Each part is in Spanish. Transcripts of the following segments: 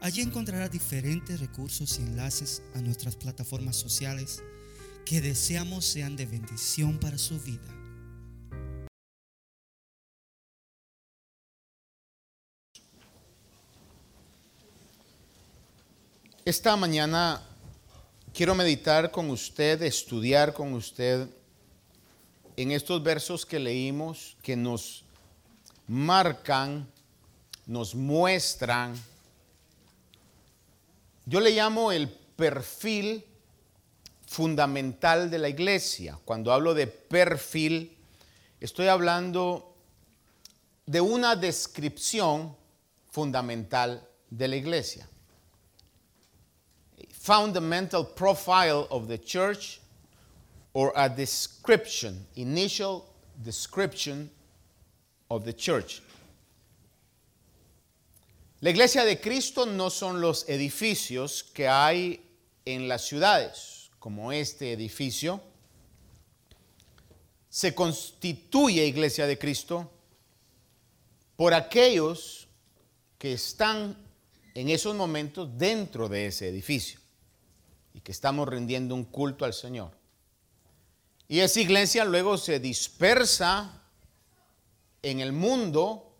Allí encontrará diferentes recursos y enlaces a nuestras plataformas sociales que deseamos sean de bendición para su vida. Esta mañana quiero meditar con usted, estudiar con usted en estos versos que leímos que nos marcan, nos muestran yo le llamo el perfil fundamental de la iglesia. Cuando hablo de perfil, estoy hablando de una descripción fundamental de la iglesia. Fundamental profile of the church or a description, initial description of the church. La iglesia de Cristo no son los edificios que hay en las ciudades, como este edificio. Se constituye iglesia de Cristo por aquellos que están en esos momentos dentro de ese edificio y que estamos rindiendo un culto al Señor. Y esa iglesia luego se dispersa en el mundo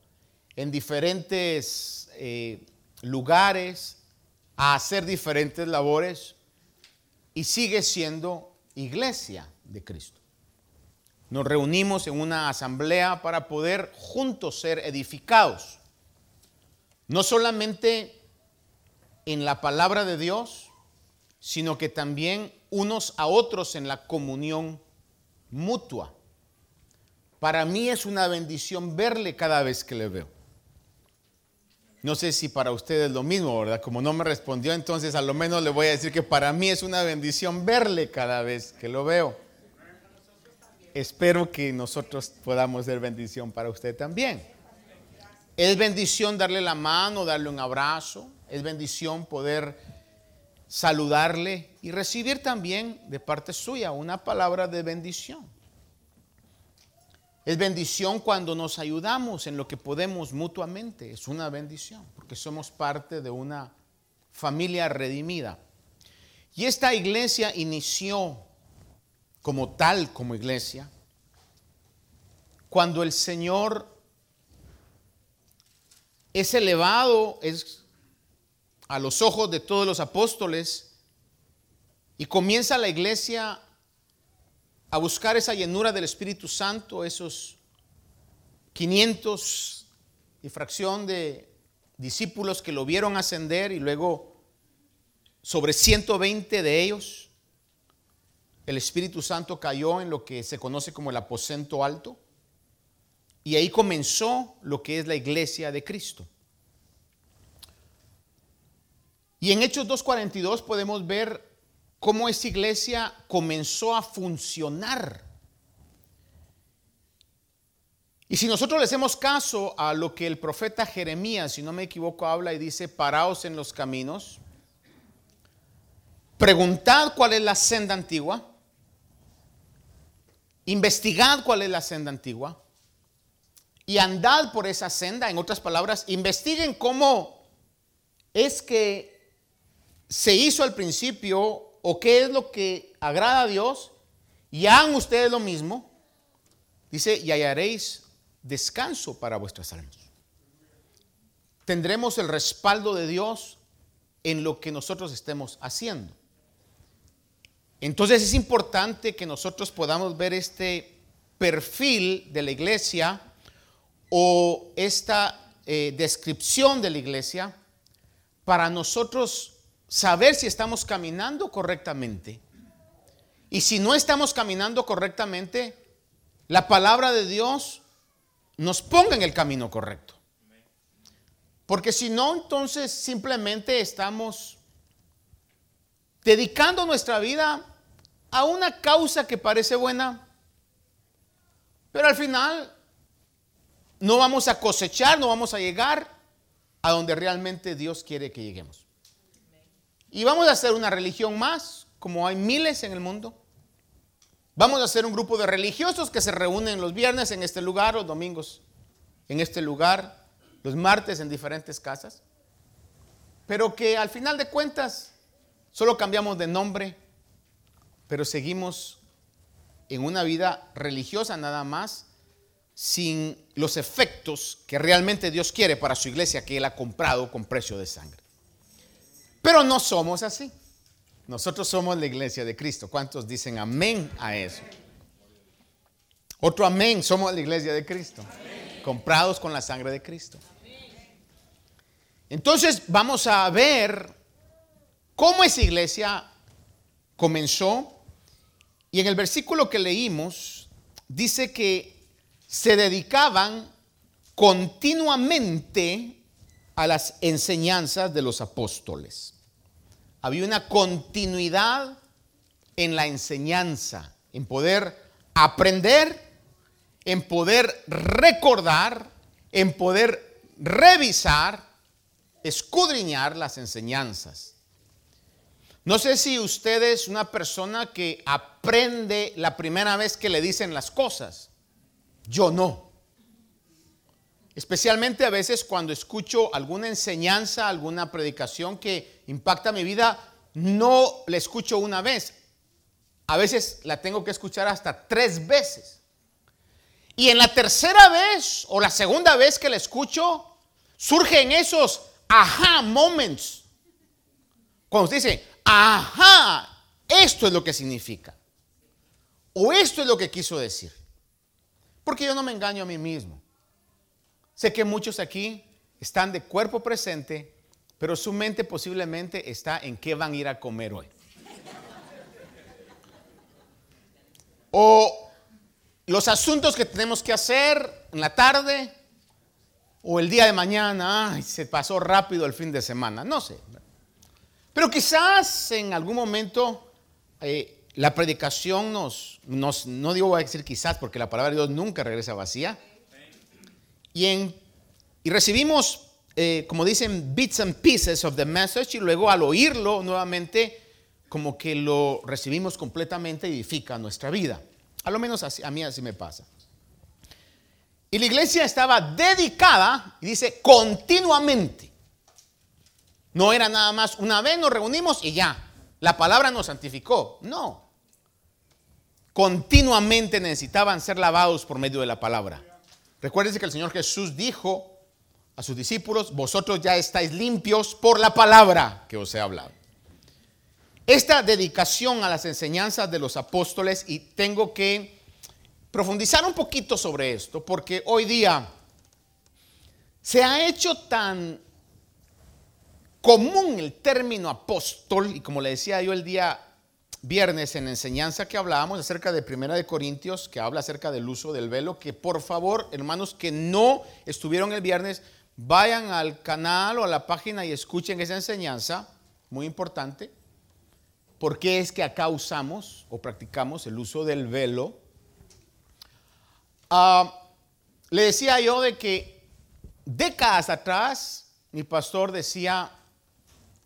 en diferentes eh, lugares, a hacer diferentes labores y sigue siendo iglesia de Cristo. Nos reunimos en una asamblea para poder juntos ser edificados, no solamente en la palabra de Dios, sino que también unos a otros en la comunión mutua. Para mí es una bendición verle cada vez que le veo. No sé si para ustedes lo mismo, ¿verdad? Como no me respondió, entonces a lo menos le voy a decir que para mí es una bendición verle cada vez que lo veo. Espero que nosotros podamos ser bendición para usted también. Es bendición darle la mano, darle un abrazo. Es bendición poder saludarle y recibir también de parte suya una palabra de bendición. Es bendición cuando nos ayudamos en lo que podemos mutuamente. Es una bendición porque somos parte de una familia redimida. Y esta iglesia inició como tal, como iglesia, cuando el Señor es elevado es a los ojos de todos los apóstoles y comienza la iglesia a buscar esa llenura del Espíritu Santo, esos 500 y fracción de discípulos que lo vieron ascender y luego sobre 120 de ellos, el Espíritu Santo cayó en lo que se conoce como el aposento alto. Y ahí comenzó lo que es la iglesia de Cristo. Y en Hechos 2.42 podemos ver cómo esa iglesia comenzó a funcionar. Y si nosotros le hacemos caso a lo que el profeta Jeremías, si no me equivoco, habla y dice, paraos en los caminos, preguntad cuál es la senda antigua, investigad cuál es la senda antigua y andad por esa senda. En otras palabras, investiguen cómo es que se hizo al principio o qué es lo que agrada a Dios y hagan ustedes lo mismo, dice, y hallaréis descanso para vuestras almas. Tendremos el respaldo de Dios en lo que nosotros estemos haciendo. Entonces es importante que nosotros podamos ver este perfil de la iglesia o esta eh, descripción de la iglesia para nosotros saber si estamos caminando correctamente. Y si no estamos caminando correctamente, la palabra de Dios nos ponga en el camino correcto. Porque si no, entonces simplemente estamos dedicando nuestra vida a una causa que parece buena, pero al final no vamos a cosechar, no vamos a llegar a donde realmente Dios quiere que lleguemos. Y vamos a hacer una religión más, como hay miles en el mundo. Vamos a hacer un grupo de religiosos que se reúnen los viernes en este lugar, los domingos en este lugar, los martes en diferentes casas. Pero que al final de cuentas solo cambiamos de nombre, pero seguimos en una vida religiosa nada más, sin los efectos que realmente Dios quiere para su iglesia que Él ha comprado con precio de sangre. Pero no somos así. Nosotros somos la iglesia de Cristo. ¿Cuántos dicen amén a eso? Otro amén, somos la iglesia de Cristo. Comprados con la sangre de Cristo. Entonces vamos a ver cómo esa iglesia comenzó. Y en el versículo que leímos dice que se dedicaban continuamente a las enseñanzas de los apóstoles. Había una continuidad en la enseñanza, en poder aprender, en poder recordar, en poder revisar, escudriñar las enseñanzas. No sé si usted es una persona que aprende la primera vez que le dicen las cosas. Yo no. Especialmente a veces cuando escucho alguna enseñanza, alguna predicación que impacta mi vida, no la escucho una vez. A veces la tengo que escuchar hasta tres veces. Y en la tercera vez o la segunda vez que la escucho, surgen esos aha moments. Cuando usted dice, ajá, esto es lo que significa. O esto es lo que quiso decir. Porque yo no me engaño a mí mismo. Sé que muchos aquí están de cuerpo presente, pero su mente posiblemente está en qué van a ir a comer hoy. O los asuntos que tenemos que hacer en la tarde o el día de mañana, se pasó rápido el fin de semana, no sé. Pero quizás en algún momento eh, la predicación nos, nos, no digo a decir quizás, porque la palabra de Dios nunca regresa vacía, y, recibimos, eh, como dicen, bits and pieces of the message y luego al oírlo nuevamente, como que lo recibimos completamente edifica nuestra vida. A lo menos a mí así me pasa. Y la iglesia estaba dedicada, y dice, continuamente. No era nada más una vez nos reunimos y ya. La palabra nos santificó. No. Continuamente necesitaban ser lavados por medio de la palabra. Recuérdense que el Señor Jesús dijo a sus discípulos, vosotros ya estáis limpios por la palabra que os he hablado. Esta dedicación a las enseñanzas de los apóstoles, y tengo que profundizar un poquito sobre esto, porque hoy día se ha hecho tan común el término apóstol, y como le decía yo el día viernes en enseñanza que hablábamos acerca de Primera de Corintios, que habla acerca del uso del velo, que por favor, hermanos que no estuvieron el viernes, vayan al canal o a la página y escuchen esa enseñanza, muy importante, porque es que acá usamos o practicamos el uso del velo. Ah, le decía yo de que décadas atrás mi pastor decía,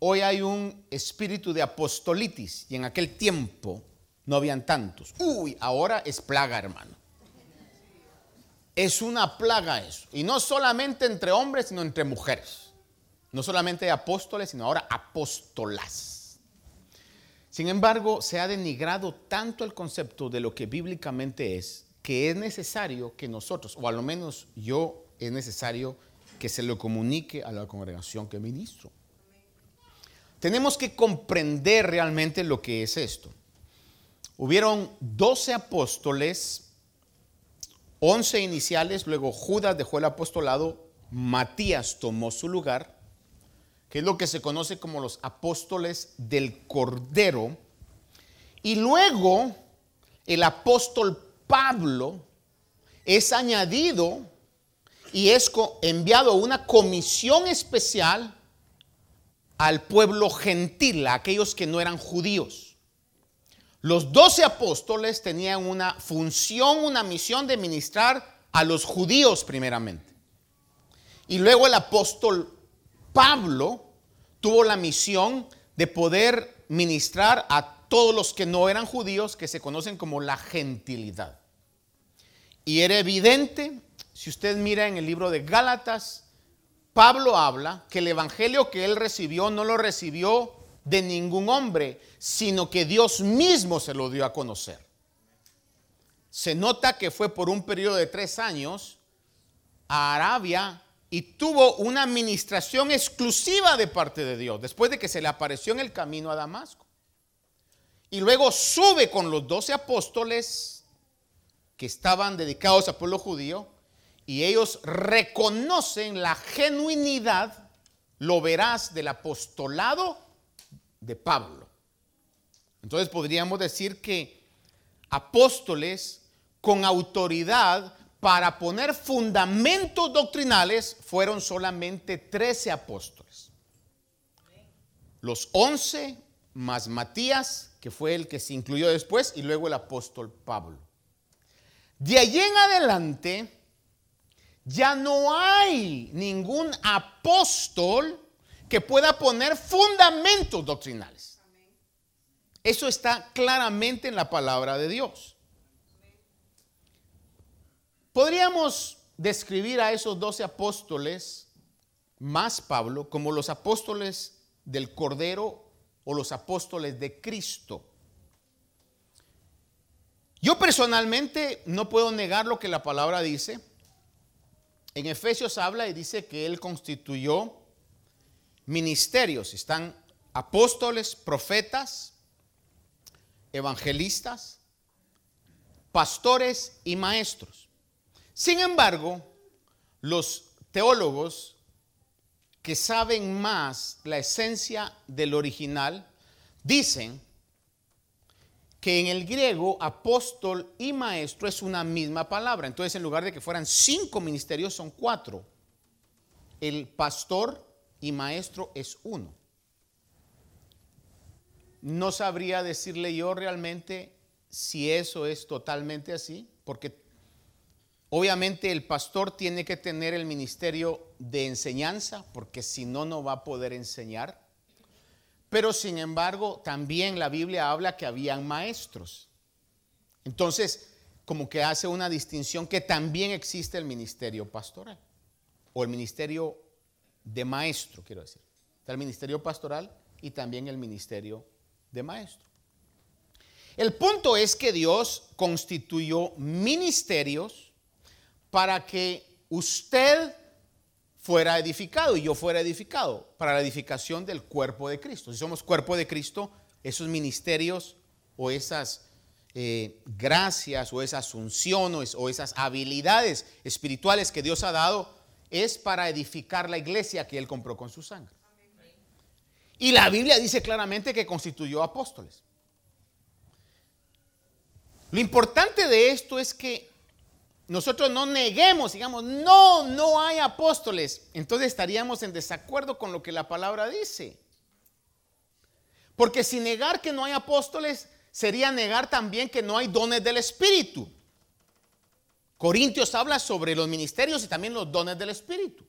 Hoy hay un espíritu de apostolitis y en aquel tiempo no habían tantos. Uy, ahora es plaga, hermano. Es una plaga eso. Y no solamente entre hombres, sino entre mujeres. No solamente apóstoles, sino ahora apóstolas. Sin embargo, se ha denigrado tanto el concepto de lo que bíblicamente es, que es necesario que nosotros, o a lo menos yo, es necesario que se lo comunique a la congregación que ministro. Tenemos que comprender realmente lo que es esto. Hubieron 12 apóstoles, 11 iniciales, luego Judas dejó el apostolado, Matías tomó su lugar, que es lo que se conoce como los apóstoles del Cordero, y luego el apóstol Pablo es añadido y es enviado una comisión especial al pueblo gentil, a aquellos que no eran judíos. Los doce apóstoles tenían una función, una misión de ministrar a los judíos primeramente. Y luego el apóstol Pablo tuvo la misión de poder ministrar a todos los que no eran judíos, que se conocen como la gentilidad. Y era evidente, si usted mira en el libro de Gálatas, Pablo habla que el evangelio que él recibió no lo recibió de ningún hombre, sino que Dios mismo se lo dio a conocer. Se nota que fue por un periodo de tres años a Arabia y tuvo una administración exclusiva de parte de Dios, después de que se le apareció en el camino a Damasco. Y luego sube con los doce apóstoles que estaban dedicados al pueblo judío y ellos reconocen la genuinidad, lo verás, del apostolado de Pablo. Entonces podríamos decir que apóstoles con autoridad para poner fundamentos doctrinales fueron solamente 13 apóstoles. Los 11 más Matías, que fue el que se incluyó después, y luego el apóstol Pablo. De allí en adelante, ya no hay ningún apóstol que pueda poner fundamentos doctrinales. Eso está claramente en la palabra de Dios. Podríamos describir a esos doce apóstoles, más Pablo, como los apóstoles del Cordero o los apóstoles de Cristo. Yo personalmente no puedo negar lo que la palabra dice en Efesios habla y dice que Él constituyó ministerios. Están apóstoles, profetas, evangelistas, pastores y maestros. Sin embargo, los teólogos que saben más la esencia del original dicen que en el griego apóstol y maestro es una misma palabra. Entonces, en lugar de que fueran cinco ministerios, son cuatro. El pastor y maestro es uno. No sabría decirle yo realmente si eso es totalmente así, porque obviamente el pastor tiene que tener el ministerio de enseñanza, porque si no, no va a poder enseñar. Pero sin embargo, también la Biblia habla que habían maestros. Entonces, como que hace una distinción que también existe el ministerio pastoral o el ministerio de maestro, quiero decir. Está el ministerio pastoral y también el ministerio de maestro. El punto es que Dios constituyó ministerios para que usted fuera edificado y yo fuera edificado para la edificación del cuerpo de Cristo. Si somos cuerpo de Cristo, esos ministerios o esas eh, gracias o esas unciones o esas habilidades espirituales que Dios ha dado es para edificar la iglesia que Él compró con su sangre. Y la Biblia dice claramente que constituyó apóstoles. Lo importante de esto es que nosotros no neguemos, digamos, no, no hay apóstoles, entonces estaríamos en desacuerdo con lo que la palabra dice. Porque si negar que no hay apóstoles sería negar también que no hay dones del Espíritu. Corintios habla sobre los ministerios y también los dones del Espíritu.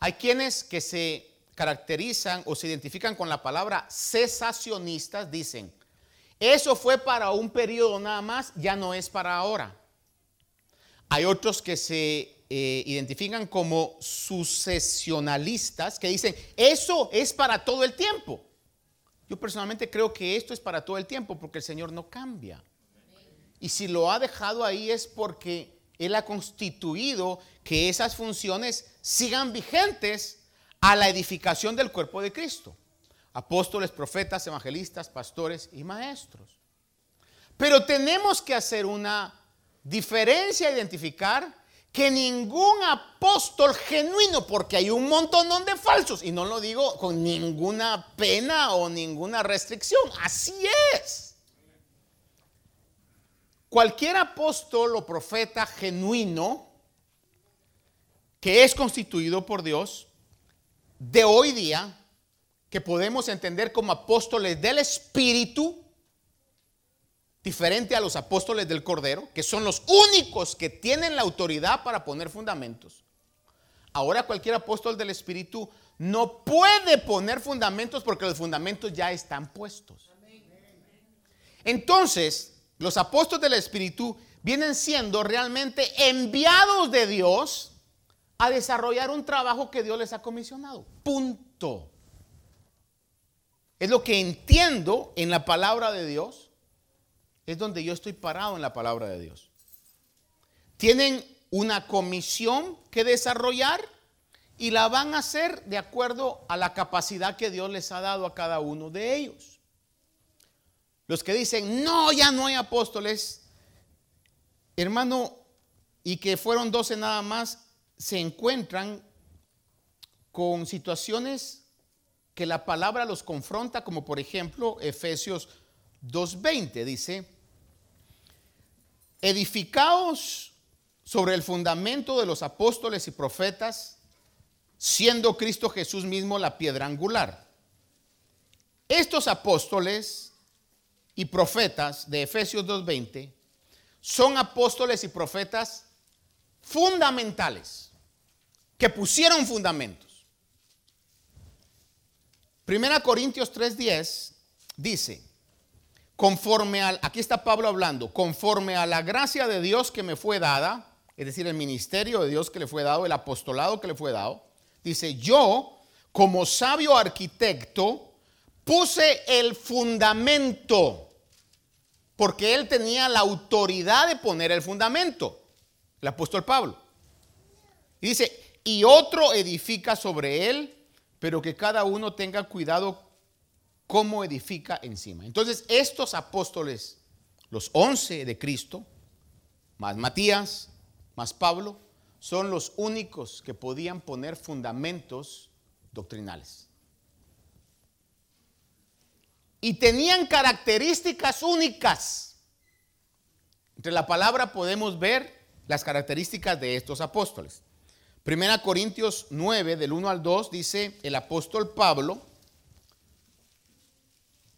Hay quienes que se caracterizan o se identifican con la palabra cesacionistas, dicen, eso fue para un periodo nada más, ya no es para ahora. Hay otros que se eh, identifican como sucesionalistas, que dicen, eso es para todo el tiempo. Yo personalmente creo que esto es para todo el tiempo porque el Señor no cambia. Y si lo ha dejado ahí es porque Él ha constituido que esas funciones sigan vigentes a la edificación del cuerpo de Cristo. Apóstoles, profetas, evangelistas, pastores y maestros. Pero tenemos que hacer una diferencia identificar que ningún apóstol genuino, porque hay un montón de falsos, y no lo digo con ninguna pena o ninguna restricción, así es. Cualquier apóstol o profeta genuino que es constituido por Dios de hoy día, que podemos entender como apóstoles del Espíritu, diferente a los apóstoles del Cordero, que son los únicos que tienen la autoridad para poner fundamentos. Ahora cualquier apóstol del Espíritu no puede poner fundamentos porque los fundamentos ya están puestos. Entonces, los apóstoles del Espíritu vienen siendo realmente enviados de Dios a desarrollar un trabajo que Dios les ha comisionado. Punto. Es lo que entiendo en la palabra de Dios. Es donde yo estoy parado en la palabra de Dios. Tienen una comisión que desarrollar y la van a hacer de acuerdo a la capacidad que Dios les ha dado a cada uno de ellos. Los que dicen, no, ya no hay apóstoles, hermano, y que fueron doce nada más, se encuentran con situaciones que la palabra los confronta, como por ejemplo Efesios 2.20 dice, edificaos sobre el fundamento de los apóstoles y profetas, siendo Cristo Jesús mismo la piedra angular. Estos apóstoles y profetas de Efesios 2.20 son apóstoles y profetas fundamentales, que pusieron fundamentos. Primera Corintios 3.10 dice, conforme al, aquí está Pablo hablando, conforme a la gracia de Dios que me fue dada, es decir, el ministerio de Dios que le fue dado, el apostolado que le fue dado, Dice, yo como sabio arquitecto puse el fundamento, porque él tenía la autoridad de poner el fundamento, el apóstol Pablo. Y dice, y otro edifica sobre él, pero que cada uno tenga cuidado cómo edifica encima. Entonces, estos apóstoles, los once de Cristo, más Matías, más Pablo, son los únicos que podían poner fundamentos doctrinales. Y tenían características únicas. Entre la palabra podemos ver las características de estos apóstoles. Primera Corintios 9, del 1 al 2, dice el apóstol Pablo,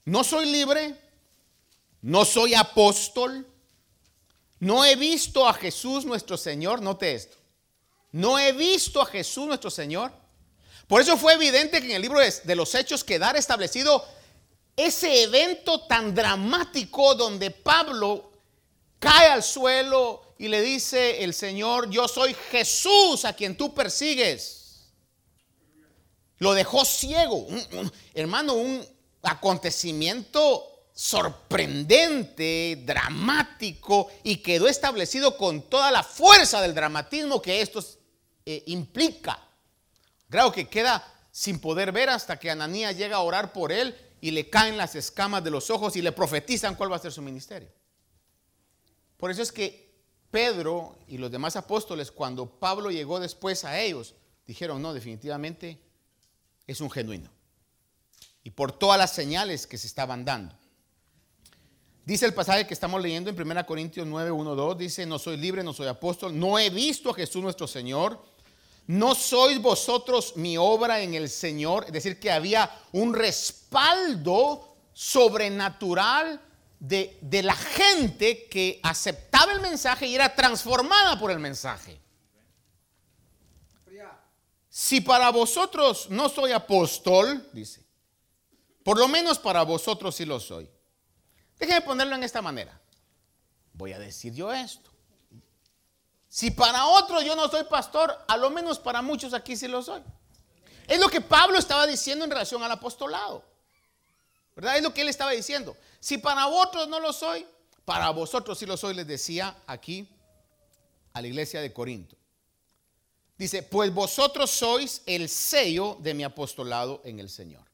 no soy libre, no soy apóstol, no he visto a Jesús nuestro Señor, note esto, no he visto a Jesús nuestro Señor. Por eso fue evidente que en el libro de los Hechos quedara establecido ese evento tan dramático donde Pablo cae al suelo y le dice el Señor, yo soy Jesús a quien tú persigues. Lo dejó ciego. hermano, un acontecimiento sorprendente, dramático y quedó establecido con toda la fuerza del dramatismo que esto eh, implica. Creo que queda sin poder ver hasta que Ananías llega a orar por él y le caen las escamas de los ojos y le profetizan cuál va a ser su ministerio. Por eso es que Pedro y los demás apóstoles, cuando Pablo llegó después a ellos, dijeron, no, definitivamente es un genuino. Y por todas las señales que se estaban dando. Dice el pasaje que estamos leyendo en 1 Corintios 9, 1, 2, dice, no soy libre, no soy apóstol, no he visto a Jesús nuestro Señor ¿No sois vosotros mi obra en el Señor? Es decir, que había un respaldo sobrenatural de, de, la gente que aceptaba el mensaje y era transformada por el mensaje. Si para vosotros no soy apóstol, dice, por lo menos para vosotros sí lo soy. Déjenme ponerlo en esta manera. Voy a decir yo esto. Si para otros yo no soy pastor, a lo menos para muchos aquí sí lo soy. Es lo que Pablo estaba diciendo en relación al apostolado. ¿Verdad? Es lo que él estaba diciendo. Si para otros no lo soy, para vosotros sí lo soy, les decía aquí a la iglesia de Corinto. Dice, pues vosotros sois el sello de mi apostolado en el Señor.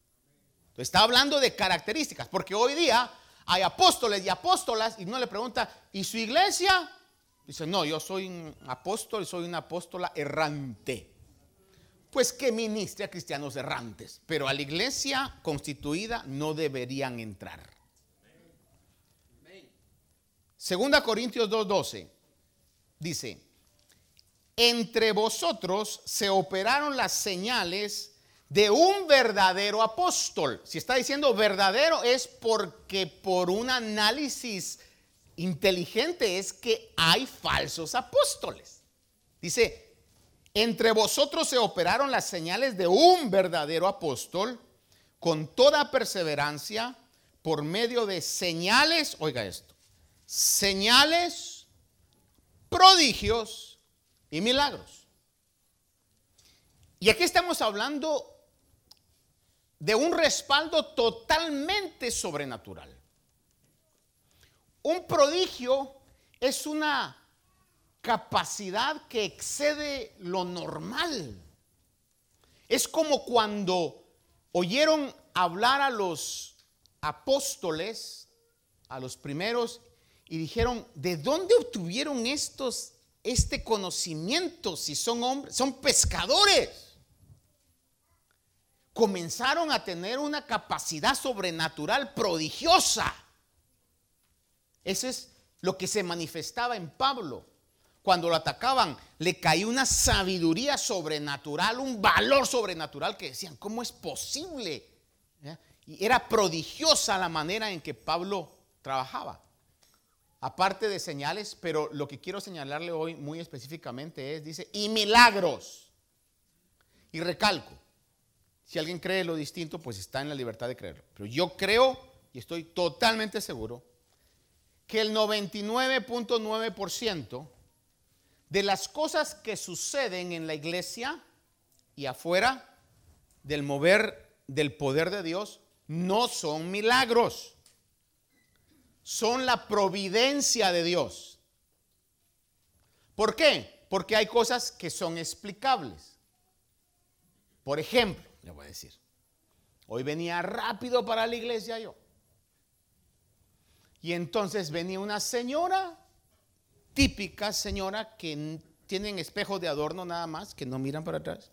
Está hablando de características, porque hoy día hay apóstoles y apóstolas y no le pregunta, ¿y su iglesia? Dice, no, yo soy un apóstol, soy una apóstola errante. Pues que ministre a cristianos errantes, pero a la iglesia constituida no deberían entrar. Segunda Corintios 2.12 dice, entre vosotros se operaron las señales de un verdadero apóstol. Si está diciendo verdadero es porque por un análisis inteligente es que hay falsos apóstoles. Dice, entre vosotros se operaron las señales de un verdadero apóstol con toda perseverancia por medio de señales, oiga esto, señales, prodigios y milagros. Y aquí estamos hablando de un respaldo totalmente sobrenatural. Un prodigio es una capacidad que excede lo normal. Es como cuando oyeron hablar a los apóstoles, a los primeros, y dijeron, ¿de dónde obtuvieron estos este conocimiento si son hombres? Son pescadores. Comenzaron a tener una capacidad sobrenatural prodigiosa. Eso es lo que se manifestaba en Pablo. Cuando lo atacaban, le caía una sabiduría sobrenatural, un valor sobrenatural que decían, ¿cómo es posible? Y era prodigiosa la manera en que Pablo trabajaba. Aparte de señales, pero lo que quiero señalarle hoy muy específicamente es, dice, y milagros. Y recalco, si alguien cree lo distinto, pues está en la libertad de creerlo. Pero yo creo y estoy totalmente seguro que el 99.9% de las cosas que suceden en la iglesia y afuera del mover del poder de Dios no son milagros, son la providencia de Dios. ¿Por qué? Porque hay cosas que son explicables. Por ejemplo, le voy a decir, hoy venía rápido para la iglesia yo. Y entonces venía una señora, típica señora, que tienen espejos de adorno nada más, que no miran para atrás.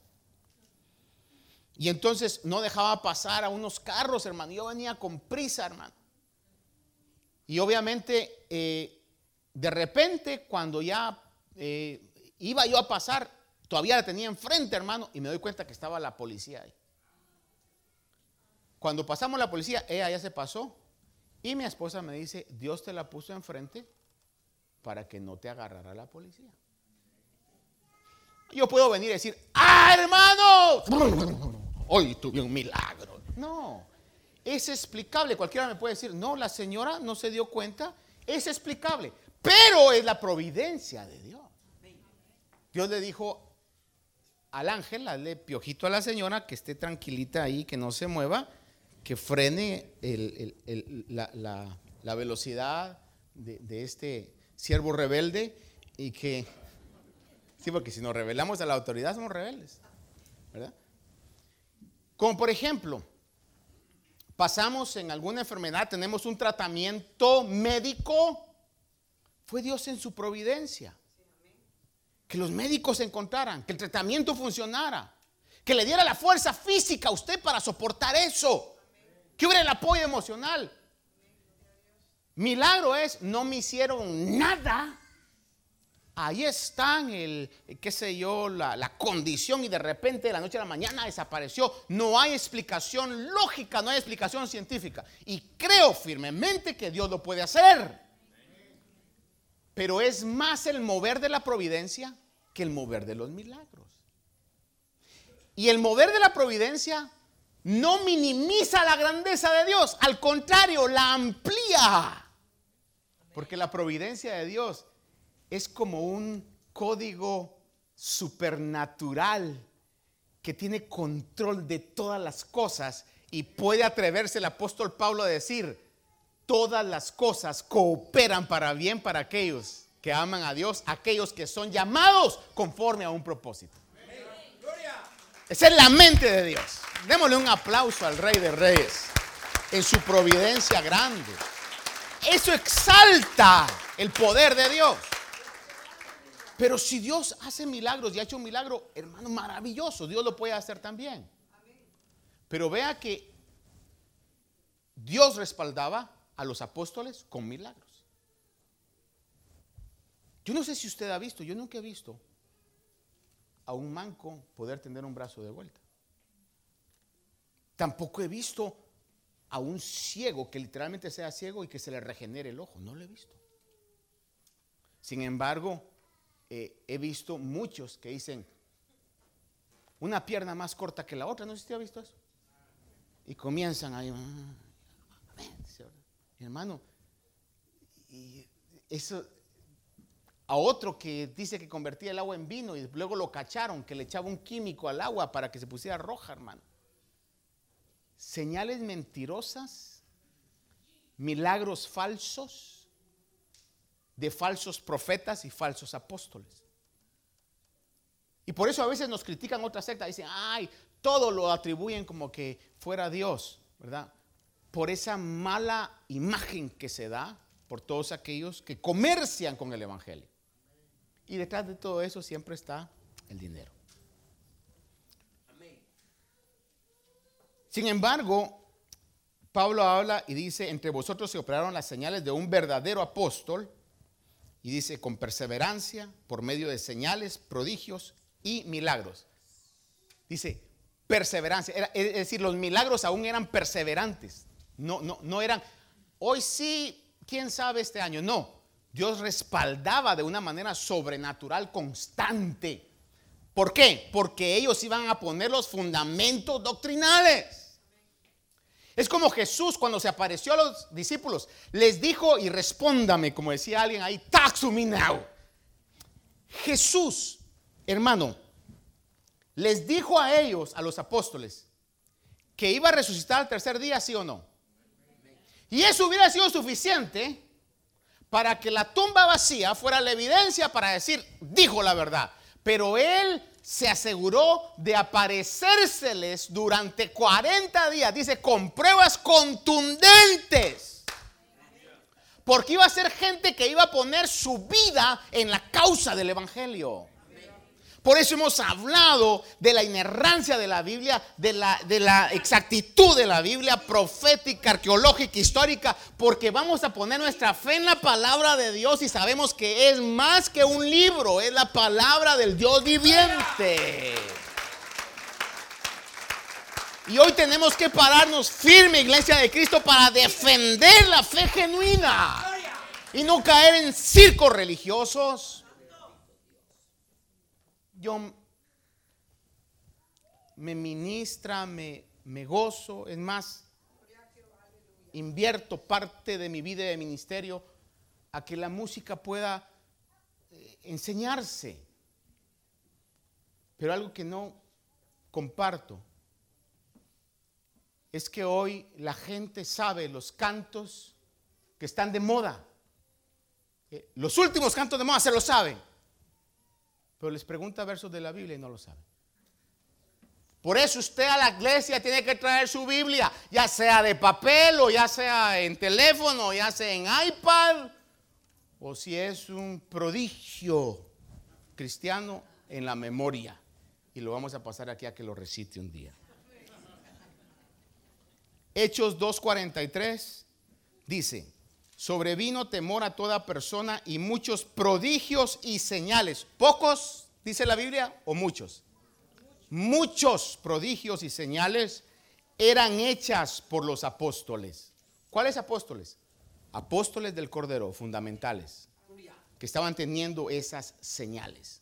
Y entonces no dejaba pasar a unos carros, hermano. Yo venía con prisa, hermano. Y obviamente, eh, de repente, cuando ya eh, iba yo a pasar, todavía la tenía enfrente, hermano, y me doy cuenta que estaba la policía ahí. Cuando pasamos la policía, ella ya se pasó y mi esposa me dice, Dios te la puso enfrente para que no te agarrara la policía. Yo puedo venir y decir, ¡ah, hermano! Hoy tuve un milagro. No, es explicable. Cualquiera me puede decir, no, la señora no se dio cuenta. Es explicable, pero es la providencia de Dios. Dios le dijo al ángel, dale piojito a la señora, que esté tranquilita ahí, que no se mueva que frene la, velocidad de, este siervo rebelde y que, sí, porque si nos rebelamos a la autoridad somos rebeldes, ¿verdad? Como por ejemplo, pasamos en alguna enfermedad, tenemos un tratamiento médico, fue Dios en su providencia. Que los médicos encontraran, que el tratamiento funcionara, que le diera la fuerza física a usted para soportar eso. ¿Qué hubiera el apoyo emocional? Milagro es, no me hicieron nada. Ahí están el, qué sé yo, la, la, condición y de repente de la noche a la mañana desapareció. No hay explicación lógica, no hay explicación científica. Y creo firmemente que Dios lo puede hacer. Pero es más el mover de la providencia que el mover de los milagros. Y el mover de la providencia no minimiza la grandeza de Dios, al contrario, la amplía. Porque la providencia de Dios es como un código supernatural que tiene control de todas las cosas y puede atreverse el apóstol Pablo a decir, todas las cosas cooperan para bien para aquellos que aman a Dios, aquellos que son llamados conforme a un propósito. Esa es la mente de Dios. Démosle un aplauso al Rey de Reyes en su providencia grande. Eso exalta el poder de Dios. Pero si Dios hace milagros y ha hecho un milagro, hermano, maravilloso, Dios lo puede hacer también. Pero vea que Dios respaldaba a los apóstoles con milagros. Yo no sé si usted ha visto, yo nunca he visto a un manco poder tener un brazo de vuelta. Tampoco he visto a un ciego que literalmente sea ciego y que se le regenere el ojo. No lo he visto. Sin embargo, eh, he visto muchos que dicen una pierna más corta que la otra. No sé si usted ha visto eso. Y comienzan ahí. Hermano, eso a otro que dice que convertía el agua en vino y luego lo cacharon, que le echaba un químico al agua para que se pusiera roja, hermano. Señales mentirosas, milagros falsos de falsos profetas y falsos apóstoles. Y por eso a veces nos critican otras sectas, dicen, ay, todo lo atribuyen como que fuera Dios, ¿verdad? Por esa mala imagen que se da por todos aquellos que comercian con el Evangelio. Y detrás de todo eso siempre está el dinero. Sin embargo, Pablo habla y dice, entre vosotros se operaron las señales de un verdadero apóstol, y dice, con perseverancia, por medio de señales, prodigios y milagros. Dice, perseverancia, es decir, los milagros aún eran perseverantes, no, no, no eran, hoy sí, quién sabe este año, no, Dios respaldaba de una manera sobrenatural constante. ¿Por qué? Porque ellos iban a poner los fundamentos doctrinales. Es como Jesús cuando se apareció a los discípulos, les dijo y respóndame, como decía alguien ahí, taxumi now. Jesús, hermano, les dijo a ellos, a los apóstoles, que iba a resucitar al tercer día, sí o no. Y eso hubiera sido suficiente para que la tumba vacía fuera la evidencia para decir, dijo la verdad. Pero él se aseguró de aparecérseles durante 40 días, dice, con pruebas contundentes. Porque iba a ser gente que iba a poner su vida en la causa del Evangelio. Por eso hemos hablado de la inerrancia de la Biblia, de la, exactitud de la Biblia profética, arqueológica, histórica, porque vamos a poner nuestra fe en la palabra de Dios y sabemos que es más que un libro, es la palabra del Dios viviente. Y hoy tenemos que pararnos firme, iglesia de Cristo, para defender la fe genuina y no caer en circos religiosos yo me ministra, me, me gozo, es más, invierto parte de mi vida de ministerio a que la música pueda eh, enseñarse. Pero algo que no comparto es que hoy la gente sabe los cantos que están de moda. Eh, los últimos cantos de moda se lo saben. Pero les pregunta versos de la Biblia y no lo saben. Por eso usted a la iglesia tiene que traer su Biblia, ya sea de papel o ya sea en teléfono, ya sea en iPad, o si es un prodigio cristiano en la memoria. Y lo vamos a pasar aquí a que lo recite un día. Hechos 2.43 dice, sobrevino temor a toda persona y muchos prodigios y señales. ¿Pocos, dice la Biblia, o muchos? Muchos prodigios y señales eran hechas por los apóstoles. ¿Cuáles apóstoles? Apóstoles del Cordero, fundamentales, que estaban teniendo esas señales.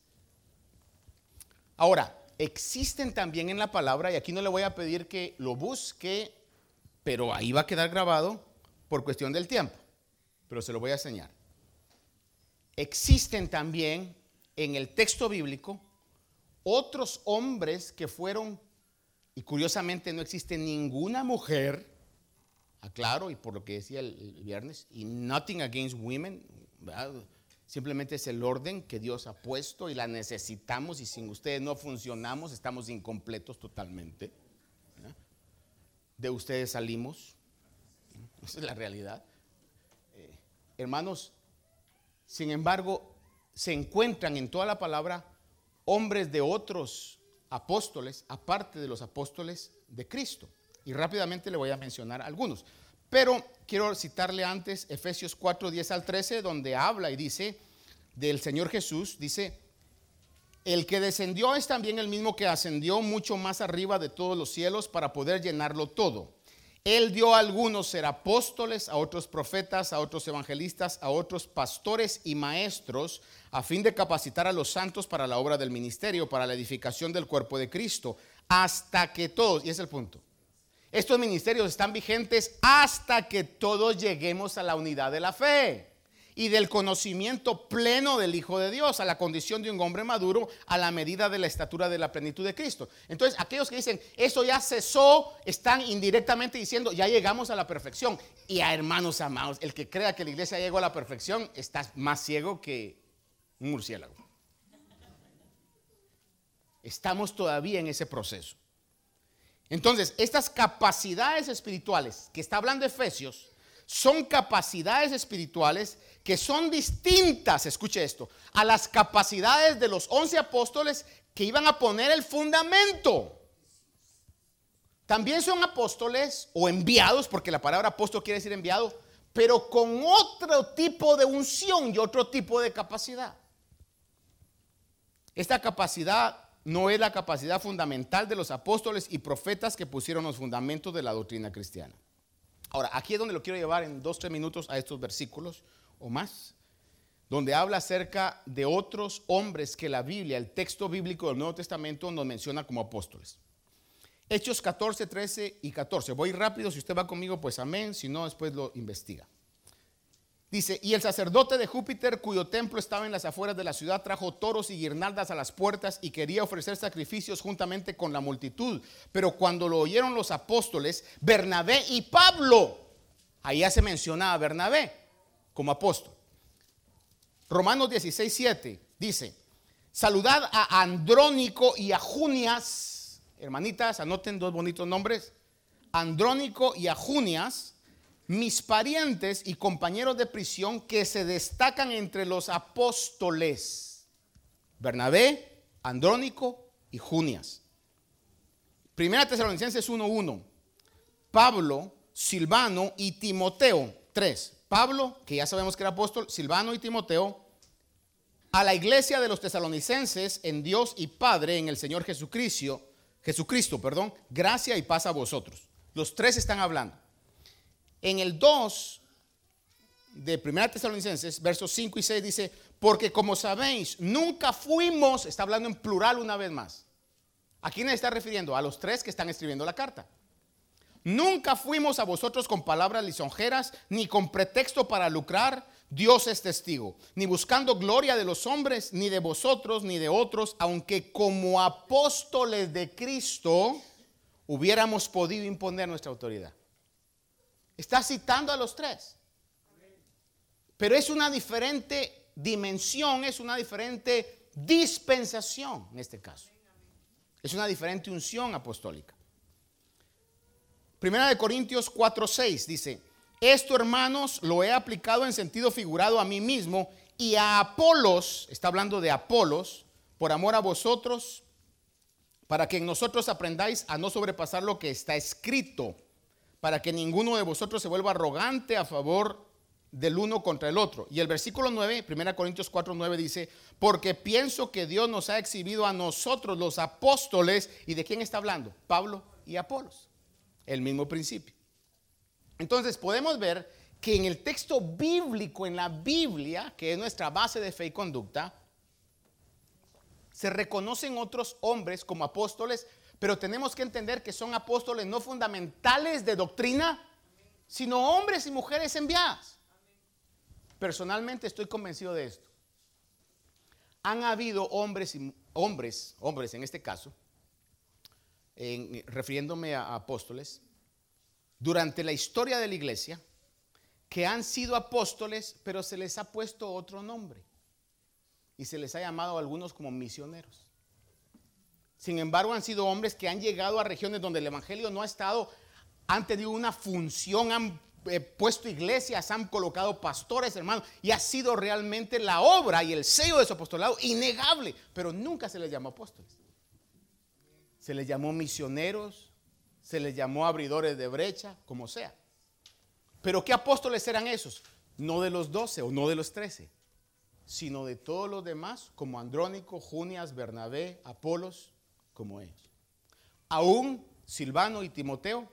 Ahora, existen también en la palabra, y aquí no le voy a pedir que lo busque, pero ahí va a quedar grabado por cuestión del tiempo pero se lo voy a enseñar. Existen también en el texto bíblico otros hombres que fueron, y curiosamente no existe ninguna mujer, aclaro, y por lo que decía el, viernes, y nothing against women, simplemente es el orden que Dios ha puesto y la necesitamos, y sin ustedes no funcionamos, estamos incompletos totalmente. De ustedes salimos, esa es la realidad. Hermanos, sin embargo, se encuentran en toda la palabra hombres de otros apóstoles, aparte de los apóstoles de Cristo. Y rápidamente le voy a mencionar algunos. Pero quiero citarle antes Efesios 4, 10 al 13, donde habla y dice del Señor Jesús, dice, El que descendió es también el mismo que ascendió mucho más arriba de todos los cielos para poder llenarlo todo. Él dio a algunos ser apóstoles, a otros profetas, a otros evangelistas, a otros pastores y maestros, a fin de capacitar a los santos para la obra del ministerio, para la edificación del cuerpo de Cristo, hasta que todos, y es el punto, estos ministerios están vigentes hasta que todos lleguemos a la unidad de la fe y del conocimiento pleno del Hijo de Dios, a la condición de un hombre maduro, a la medida de la estatura de la plenitud de Cristo. Entonces, aquellos que dicen, eso ya cesó, están indirectamente diciendo, ya llegamos a la perfección. Y a hermanos amados, el que crea que la iglesia llegó a la perfección está más ciego que un murciélago. Estamos todavía en ese proceso. Entonces, estas capacidades espirituales que está hablando Efesios, son capacidades espirituales que son distintas, escuche esto, a las capacidades de los once apóstoles que iban a poner el fundamento. También son apóstoles o enviados, porque la palabra apóstol quiere decir enviado, pero con otro tipo de unción y otro tipo de capacidad. Esta capacidad no es la capacidad fundamental de los apóstoles y profetas que pusieron los fundamentos de la doctrina cristiana. Ahora, aquí es donde lo quiero llevar en dos, tres minutos a estos versículos o más, donde habla acerca de otros hombres que la Biblia, el texto bíblico del Nuevo Testamento, nos menciona como apóstoles. Hechos 14, 13 y 14. Voy rápido, si usted va conmigo, pues amén, si no, después lo investiga. Dice, y el sacerdote de Júpiter, cuyo templo estaba en las afueras de la ciudad, trajo toros y guirnaldas a las puertas y quería ofrecer sacrificios juntamente con la multitud. Pero cuando lo oyeron los apóstoles, Bernabé y Pablo, ahí ya se menciona a Bernabé como apóstol. Romanos 16, 7 dice, saludad a Andrónico y a Junias, hermanitas, anoten dos bonitos nombres, Andrónico y a Junias mis parientes y compañeros de prisión que se destacan entre los apóstoles, Bernabé, Andrónico y Junias. Primera Tesalonicenses 1.1, Pablo, Silvano y Timoteo, 3. Pablo, que ya sabemos que era apóstol, Silvano y Timoteo, a la iglesia de los tesalonicenses en Dios y Padre, en el Señor Jesucristo, Jesucristo, perdón, gracia y paz a vosotros. Los tres están hablando. En el 2 de 1 Tesalonicenses, versos 5 y 6 dice, porque como sabéis, nunca fuimos, está hablando en plural una vez más. ¿A quién está refiriendo? A los tres que están escribiendo la carta. Nunca fuimos a vosotros con palabras lisonjeras, ni con pretexto para lucrar, Dios es testigo, ni buscando gloria de los hombres, ni de vosotros, ni de otros, aunque como apóstoles de Cristo hubiéramos podido imponer nuestra autoridad. Está citando a los tres. Pero es una diferente dimensión, es una diferente dispensación en este caso. Es una diferente unción apostólica. Primera de Corintios 4:6 dice, esto hermanos lo he aplicado en sentido figurado a mí mismo y a Apolos, está hablando de Apolos, por amor a vosotros, para que en nosotros aprendáis a no sobrepasar lo que está escrito para que ninguno de vosotros se vuelva arrogante a favor del uno contra el otro. Y el versículo 9, 1 Corintios 4, 9 dice, porque pienso que Dios nos ha exhibido a nosotros los apóstoles, ¿y de quién está hablando? Pablo y Apolos, el mismo principio. Entonces podemos ver que en el texto bíblico, en la Biblia, que es nuestra base de fe y conducta, se reconocen otros hombres como apóstoles, pero tenemos que entender que son apóstoles no fundamentales de doctrina, sino hombres y mujeres enviadas. Personalmente estoy convencido de esto. Han habido hombres y hombres, hombres en este caso, refiriéndome a apóstoles, durante la historia de la iglesia, que han sido apóstoles, pero se les ha puesto otro nombre. Y se les ha llamado a algunos como misioneros. Sin embargo, han sido hombres que han llegado a regiones donde el Evangelio no ha estado, han tenido una función, han eh, puesto iglesias, han colocado pastores, hermanos, y ha sido realmente la obra y el sello de su apostolado innegable, pero nunca se les llamó apóstoles. Se les llamó misioneros, se les llamó abridores de brecha, como sea. Pero ¿qué apóstoles eran esos? No de los doce o no de los trece. sino de todos los demás, como Andrónico, Junias, Bernabé, Apolos, como ellos. Aún Silvano y Timoteo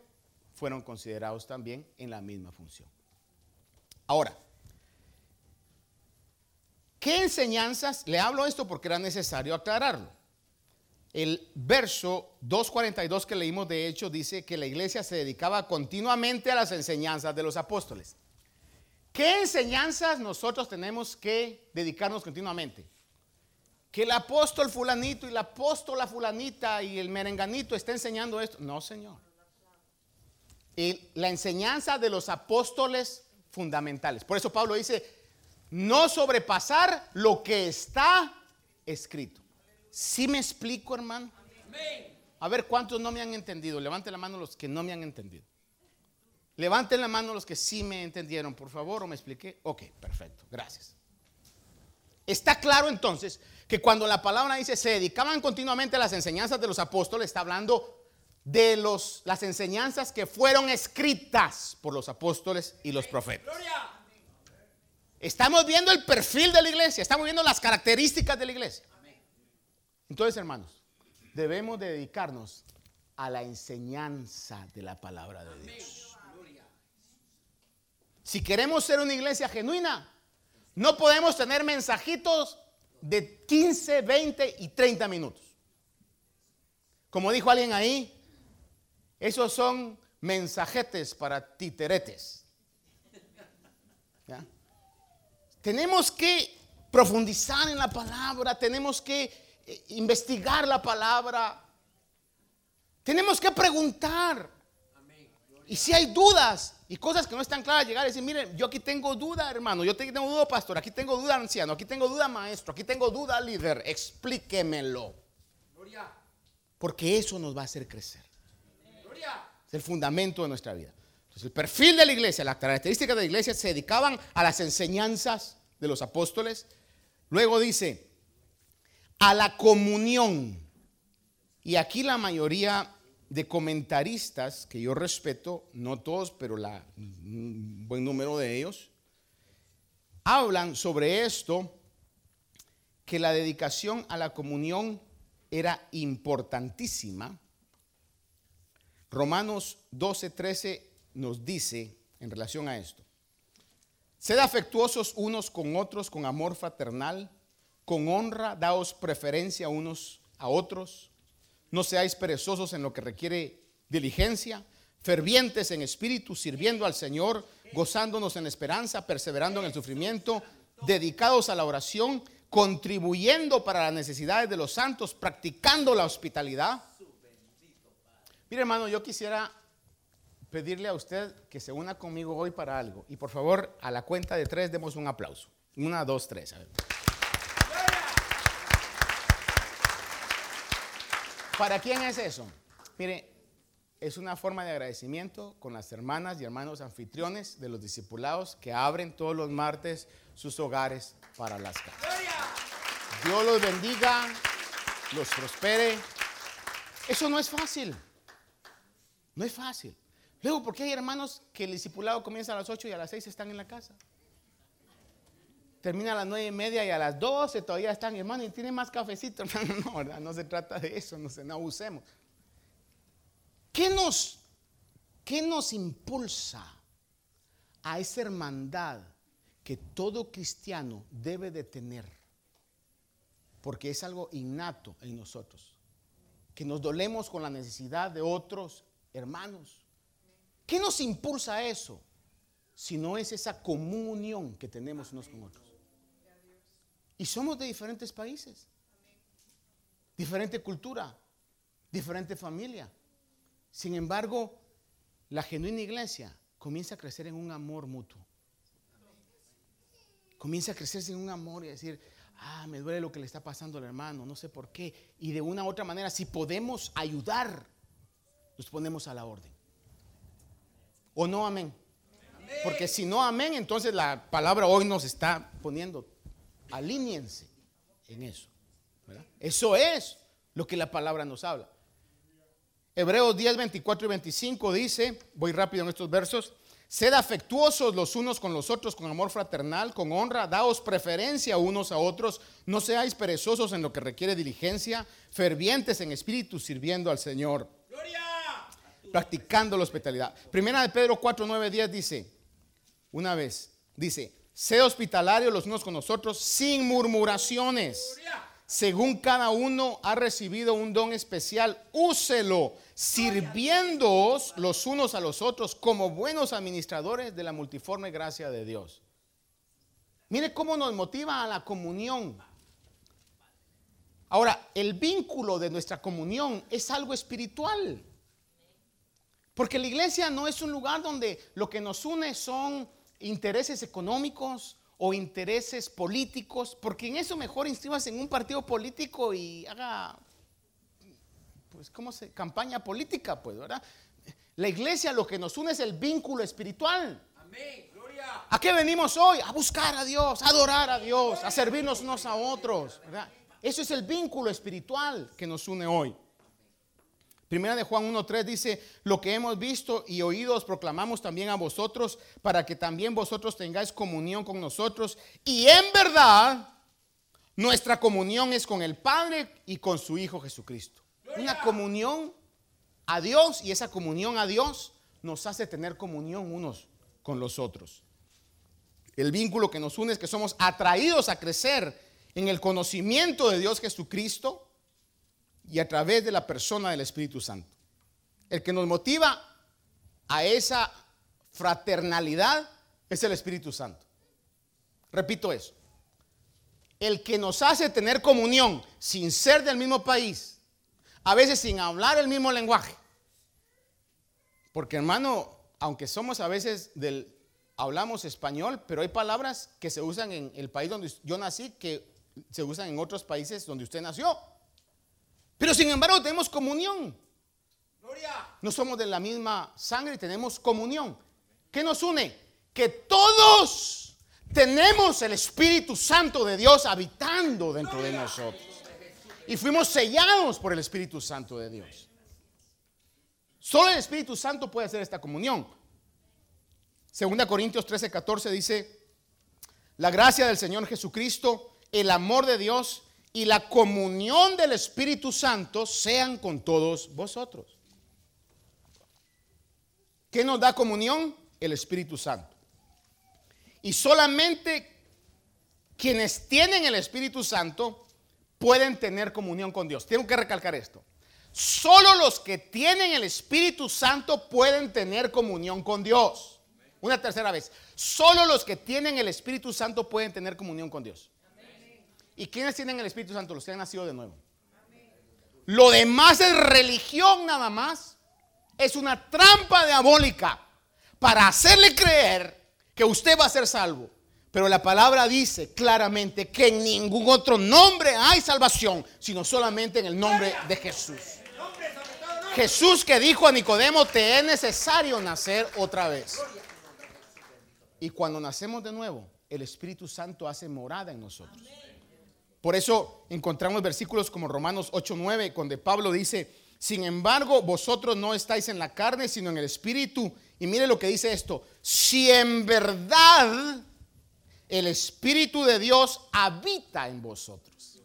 fueron considerados también en la misma función. Ahora, ¿qué enseñanzas? Le hablo esto porque era necesario aclararlo. El verso 2.42 que leímos de hecho dice que la iglesia se dedicaba continuamente a las enseñanzas de los apóstoles. ¿Qué enseñanzas nosotros tenemos que dedicarnos continuamente? Que el apóstol fulanito y la apóstola fulanita y el merenganito está enseñando esto. No, Señor. la enseñanza de los apóstoles fundamentales. Por eso Pablo dice, no sobrepasar lo que está escrito. ¿Sí me explico, hermano? A ver, ¿cuántos no me han entendido? Levanten la mano los que no me han entendido. Levanten la mano los que sí me entendieron, por favor, o me expliqué. Ok, perfecto, gracias. Está claro entonces que cuando la palabra dice se dedicaban continuamente a las enseñanzas de los apóstoles, está hablando de los, las enseñanzas que fueron escritas por los apóstoles y los profetas. Estamos viendo el perfil de la iglesia, estamos viendo las características de la iglesia. Entonces, hermanos, debemos dedicarnos a la enseñanza de la palabra de Dios. Si queremos ser una iglesia genuina, no podemos tener mensajitos de 15, 20 y 30 minutos. Como dijo alguien ahí, esos son mensajetes para titeretes. Tenemos que profundizar en la palabra, tenemos que investigar la palabra, tenemos que preguntar. Y si hay dudas y cosas que no están claras, llegar y decir, miren, yo aquí tengo duda, hermano, yo tengo duda, pastor, aquí tengo duda, anciano, aquí tengo duda, maestro, aquí tengo duda, líder, explíquemelo. Porque eso nos va a hacer crecer. Es el fundamento de nuestra vida. Entonces, el perfil de la iglesia, las características de la iglesia se dedicaban a las enseñanzas de los apóstoles. Luego dice, a la comunión. Y aquí la mayoría de comentaristas que yo respeto, no todos, pero un buen número de ellos, hablan sobre esto, que la dedicación a la comunión era importantísima. Romanos 12, 13 nos dice en relación a esto, sed afectuosos unos con otros con amor fraternal, con honra, daos preferencia unos a otros no seáis perezosos en lo que requiere diligencia, fervientes en espíritu, sirviendo al Señor, gozándonos en esperanza, perseverando en el sufrimiento, dedicados a la oración, contribuyendo para las necesidades de los santos, practicando la hospitalidad. Mire hermano, yo quisiera pedirle a usted que se una conmigo hoy para algo. Y por favor, a la cuenta de tres demos un aplauso. Una, dos, tres. A ver. ¿Para quién es eso? Mire, es una forma de agradecimiento con las hermanas y hermanos anfitriones de los discipulados que abren todos los martes sus hogares para las casas. Dios los bendiga, los prospere. Eso no es fácil. No es fácil. Luego, ¿por qué hay hermanos que el discipulado comienza a las 8 y a las 6 están en la casa? Termina a las nueve y media y a las 12 todavía están, hermano, y tiene más cafecito, hermano. No, ¿verdad? no se trata de eso, no, se, no abusemos. ¿Qué nos, ¿Qué nos impulsa a esa hermandad que todo cristiano debe de tener? Porque es algo innato en nosotros. Que nos dolemos con la necesidad de otros hermanos. ¿Qué nos impulsa a eso? Si no es esa comunión que tenemos unos con otros. Y somos de diferentes países, diferente cultura, diferente familia. Sin embargo, la genuina iglesia comienza a crecer en un amor mutuo. Comienza a crecerse en un amor y a decir, ah, me duele lo que le está pasando al hermano, no sé por qué. Y de una u otra manera, si podemos ayudar, nos ponemos a la orden. ¿O no, amén? Porque si no, amén, entonces la palabra hoy nos está poniendo alíñense en eso. Eso es lo que la palabra nos habla. Hebreos 10, 24 y 25 dice, voy rápido en estos versos, Sed afectuosos los unos con los otros con amor fraternal, con honra, daos preferencia unos a otros, no seáis perezosos en lo que requiere diligencia, fervientes en espíritu, sirviendo al Señor. Practicando la hospitalidad. Primera de Pedro 4, 9, 10 dice, una vez, dice, sed hospitalarios los unos con nosotros sin murmuraciones según cada uno ha recibido un don especial, úselo, sirviéndoos los unos a los otros como buenos administradores de la multiforme gracia de Dios. Mire cómo nos motiva a la comunión. Ahora, el vínculo de nuestra comunión es algo espiritual. Porque la iglesia no es un lugar donde lo que nos une son intereses económicos, o intereses políticos, porque en eso mejor inscribas en un partido político y haga, pues, ¿cómo se? Campaña política, pues, ¿verdad? La iglesia lo que nos une es el vínculo espiritual. Amén. Gloria. ¿A qué venimos hoy? A buscar a Dios, a adorar a Dios, a servirnos unos a otros, ¿verdad? Eso es el vínculo espiritual que nos une hoy. Primera de Juan 1.3 dice, lo que hemos visto y oído os proclamamos también a vosotros para que también vosotros tengáis comunión con nosotros. Y en verdad, nuestra comunión es con el Padre y con su Hijo Jesucristo. Una comunión a Dios y esa comunión a Dios nos hace tener comunión unos con los otros. El vínculo que nos une es que somos atraídos a crecer en el conocimiento de Dios Jesucristo y a través de la persona del Espíritu Santo. El que nos motiva a esa fraternalidad es el Espíritu Santo. Repito eso. El que nos hace tener comunión sin ser del mismo país, a veces sin hablar el mismo lenguaje. Porque hermano, aunque somos a veces del, hablamos español, pero hay palabras que se usan en el país donde yo nací que se usan en otros países donde usted nació. Pero sin embargo tenemos comunión. No somos de la misma sangre, tenemos comunión. ¿Qué nos une? Que todos tenemos el Espíritu Santo de Dios habitando dentro de nosotros. Y fuimos sellados por el Espíritu Santo de Dios. Solo el Espíritu Santo puede hacer esta comunión. Segunda Corintios 13, 14 dice, la gracia del Señor Jesucristo, el amor de Dios y la comunión del Espíritu Santo sean con todos vosotros. ¿Qué nos da comunión? El Espíritu Santo. Y solamente quienes tienen el Espíritu Santo pueden tener comunión con Dios. Tengo que recalcar esto. Solo los que tienen el Espíritu Santo pueden tener comunión con Dios. Una tercera vez. Solo los que tienen el Espíritu Santo pueden tener comunión con Dios. ¿Y quiénes tienen el Espíritu Santo? Los que han nacido de nuevo. Lo demás es religión nada más. Es una trampa diabólica para hacerle creer que usted va a ser salvo. Pero la palabra dice claramente que en ningún otro nombre hay salvación, sino solamente en el nombre de Jesús. Jesús que dijo a Nicodemo, te es necesario nacer otra vez. Y cuando nacemos de nuevo, el Espíritu Santo hace morada en nosotros. Por eso encontramos versículos como Romanos 8:9, donde Pablo dice, sin embargo, vosotros no estáis en la carne, sino en el Espíritu. Y mire lo que dice esto, si en verdad el Espíritu de Dios habita en vosotros.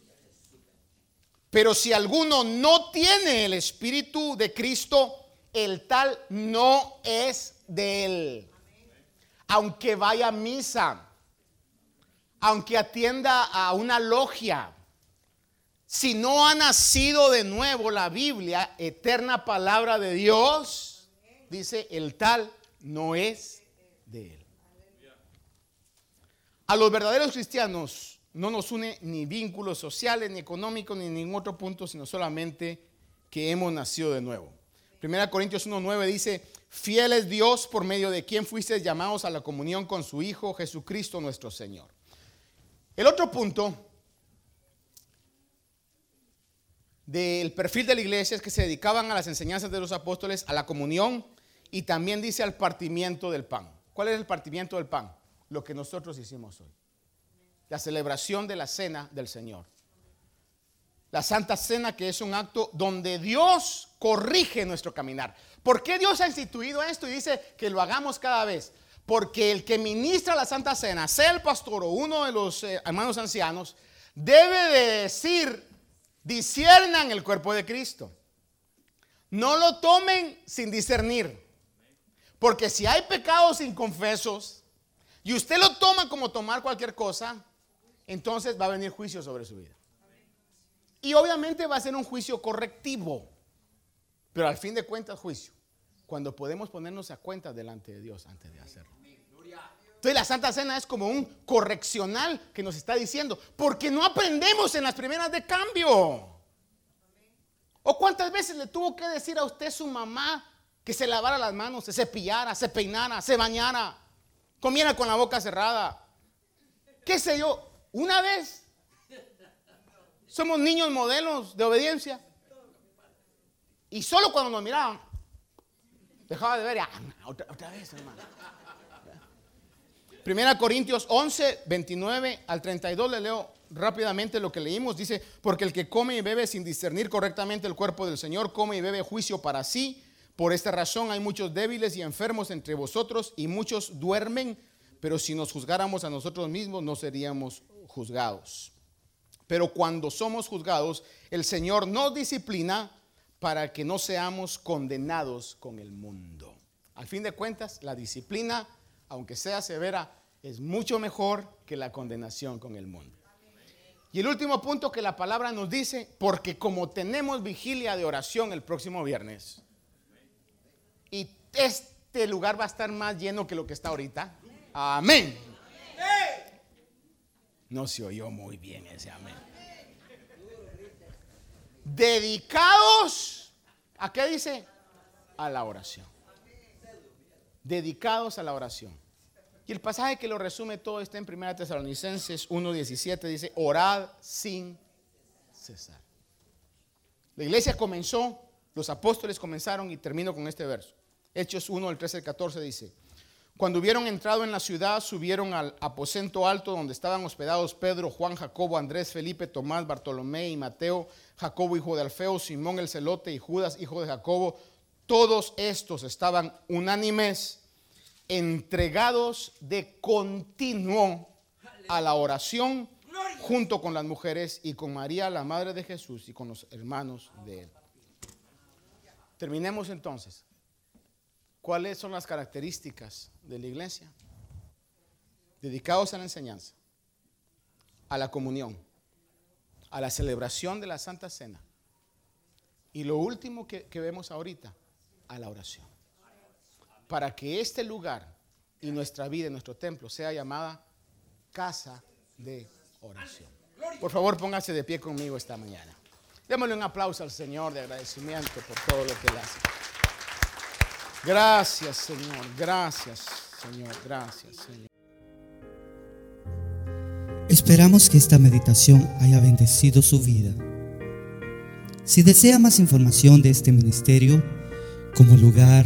Pero si alguno no tiene el Espíritu de Cristo, el tal no es de él. Aunque vaya a misa, aunque atienda a una logia, si no ha nacido de nuevo la Biblia, eterna palabra de Dios, dice, el tal no es de él. A los verdaderos cristianos no nos une ni vínculos sociales, ni económicos, ni ningún otro punto, sino solamente que hemos nacido de nuevo. Primera Corintios 1.9 dice, fiel es Dios por medio de quien fuisteis llamados a la comunión con su Hijo Jesucristo nuestro Señor. El otro punto del perfil de la iglesia es que se dedicaban a las enseñanzas de los apóstoles, a la comunión y también dice al partimiento del pan. ¿Cuál es el partimiento del pan? Lo que nosotros hicimos hoy. La celebración de la cena del Señor. la Santa Cena, que es un acto donde Dios corrige nuestro caminar. ¿Por qué Dios ha instituido esto y dice que lo hagamos cada vez? Porque el que ministra la Santa Cena, sea el pastor o uno de los eh, hermanos ancianos, debe de decir, disiernan el cuerpo de Cristo. No lo tomen sin discernir. Porque si hay pecados inconfesos y usted lo toma como tomar cualquier cosa, entonces va a venir juicio sobre su vida. Y obviamente va a ser un juicio correctivo. Pero al fin de cuentas, juicio. Cuando podemos ponernos a cuenta delante de Dios antes de hacerlo. Entonces la Santa Cena es como un correccional que nos está diciendo, porque no aprendemos en las primeras de cambio. ¿O cuántas veces le tuvo que decir a usted su mamá que se lavara las manos, se cepillara, se peinara, se bañara, comiera con la boca cerrada? ¿Qué sé yo? Una vez. Somos niños modelos de obediencia. Y solo cuando nos miraban, dejaba de ver, ah, otra, otra vez, hermano. Primera Corintios 11, 29 al 32, le leo rápidamente lo que leímos. Dice, porque el que come y bebe sin discernir correctamente el cuerpo del Señor, come y bebe juicio para sí. Por esta razón hay muchos débiles y enfermos entre vosotros y muchos duermen, pero si nos juzgáramos a nosotros mismos no seríamos juzgados. Pero cuando somos juzgados, el Señor nos disciplina para que no seamos condenados con el mundo. Al fin de cuentas, la disciplina, aunque sea severa, es mucho mejor que la condenación con el mundo. Y el último punto que la palabra nos dice, porque como tenemos vigilia de oración el próximo viernes, y este lugar va a estar más lleno que lo que está ahorita, amén. No se oyó muy bien ese amén dedicados, ¿a qué dice? A la oración. Dedicados a la oración. Y el pasaje que lo resume todo está en 1 Tesalonicenses 1.17, dice, orad sin cesar. La iglesia comenzó, los apóstoles comenzaron y termino con este verso. Hechos 1, el 13 al 14 dice, cuando hubieron entrado en la ciudad, subieron al aposento alto donde estaban hospedados Pedro, Juan, Jacobo, Andrés, Felipe, Tomás, Bartolomé y Mateo, Jacobo, hijo de Alfeo, Simón el celote y Judas, hijo de Jacobo. Todos estos estaban unánimes, entregados de continuo a la oración, junto con las mujeres y con María, la madre de Jesús, y con los hermanos de él. Terminemos entonces. ¿Cuáles son las características de la iglesia? Dedicados a la enseñanza, a la comunión, a la celebración de la Santa Cena. Y lo último que, vemos ahorita, a la oración. Para que este lugar y nuestra vida, nuestro templo, sea llamada casa de oración. Por favor, póngase de pie conmigo esta mañana. Démosle un aplauso al Señor de agradecimiento por todo lo que Él hace. Gracias, Señor. Gracias, Señor. Gracias, Señor. Esperamos que esta meditación haya bendecido su vida. Si desea más información de este ministerio, como lugar,